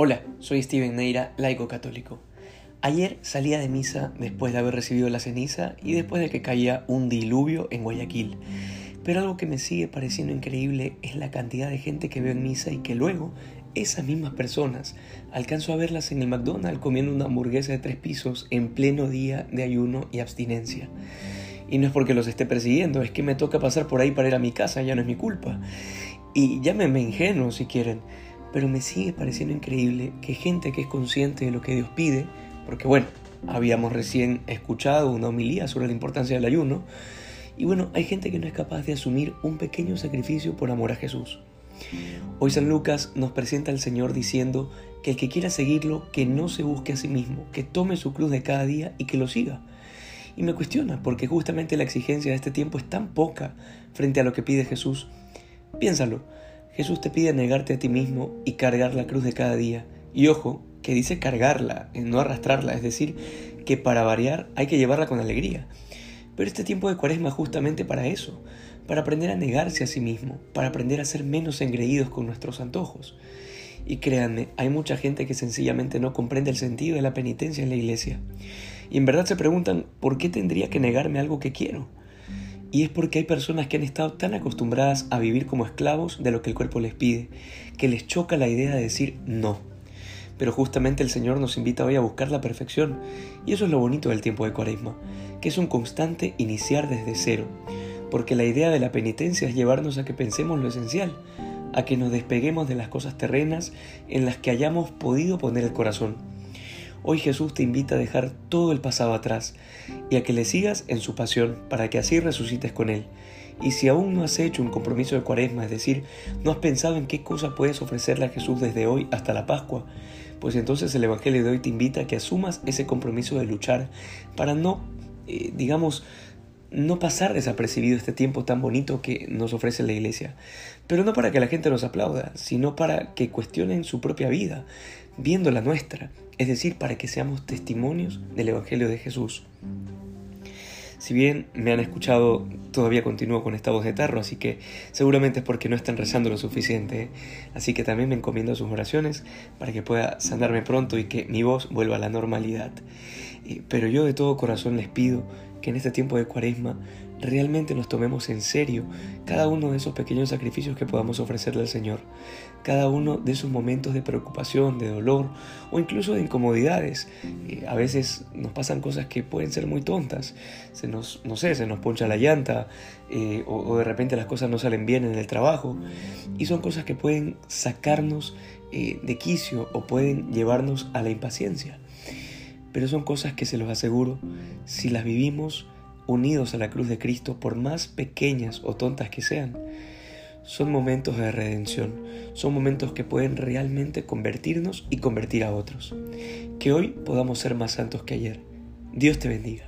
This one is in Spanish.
Hola, soy Steven Neira, laico católico. Ayer salía de misa después de haber recibido la ceniza y después de que caía un diluvio en Guayaquil. Pero algo que me sigue pareciendo increíble es la cantidad de gente que veo en misa y que luego esas mismas personas alcanzo a verlas en el McDonald's comiendo una hamburguesa de tres pisos en pleno día de ayuno y abstinencia. Y no es porque los esté persiguiendo, es que me toca pasar por ahí para ir a mi casa, ya no es mi culpa. Y llámenme ingenuo si quieren, pero me sigue pareciendo increíble que gente que es consciente de lo que Dios pide, porque bueno, habíamos recién escuchado una homilía sobre la importancia del ayuno, y bueno, hay gente que no es capaz de asumir un pequeño sacrificio por amor a Jesús. Hoy San Lucas nos presenta al Señor diciendo que el que quiera seguirlo, que no se busque a sí mismo, que tome su cruz de cada día y que lo siga. Y me cuestiona, porque justamente la exigencia de este tiempo es tan poca frente a lo que pide Jesús. Piénsalo, Jesús te pide negarte a ti mismo y cargar la cruz de cada día. Y ojo, que dice cargarla, no arrastrarla, es decir, que para variar hay que llevarla con alegría. Pero este tiempo de cuaresma es justamente para eso, para aprender a negarse a sí mismo, para aprender a ser menos engreídos con nuestros antojos. Y créanme, hay mucha gente que sencillamente no comprende el sentido de la penitencia en la iglesia. Y en verdad se preguntan, ¿por qué tendría que negarme algo que quiero? Y es porque hay personas que han estado tan acostumbradas a vivir como esclavos de lo que el cuerpo les pide, que les choca la idea de decir no. Pero justamente el Señor nos invita hoy a buscar la perfección, y eso es lo bonito del tiempo de Cuaresma, que es un constante iniciar desde cero, porque la idea de la penitencia es llevarnos a que pensemos lo esencial, a que nos despeguemos de las cosas terrenas en las que hayamos podido poner el corazón Hoy Jesús te invita a dejar todo el pasado atrás y a que le sigas en su pasión para que así resucites con Él. Y si aún no has hecho un compromiso de cuaresma, es decir, no has pensado en qué cosa puedes ofrecerle a Jesús desde hoy hasta la Pascua, pues entonces el Evangelio de hoy te invita a que asumas ese compromiso de luchar para no, eh, digamos, no pasar desapercibido este tiempo tan bonito que nos ofrece la iglesia. Pero no para que la gente nos aplauda, sino para que cuestionen su propia vida, viendo la nuestra, es decir, para que seamos testimonios del Evangelio de Jesús. Si bien me han escuchado, todavía continúo con esta voz de tarro, así que seguramente es porque no están rezando lo suficiente. ¿eh? Así que también me encomiendo sus oraciones para que pueda sanarme pronto y que mi voz vuelva a la normalidad. Pero yo de todo corazón les pido que en este tiempo de cuaresma realmente nos tomemos en serio cada uno de esos pequeños sacrificios que podamos ofrecerle al Señor, cada uno de esos momentos de preocupación, de dolor o incluso de incomodidades. A veces nos pasan cosas que pueden ser muy tontas, se nos, no sé, se nos poncha la llanta eh, o, de repente las cosas no salen bien en el trabajo y son cosas que pueden sacarnos eh, de quicio o pueden llevarnos a la impaciencia. Pero son cosas que se los aseguro, si las vivimos, unidos a la cruz de Cristo, por más pequeñas o tontas que sean, son momentos de redención, son momentos que pueden realmente convertirnos y convertir a otros. Que hoy podamos ser más santos que ayer. Dios te bendiga.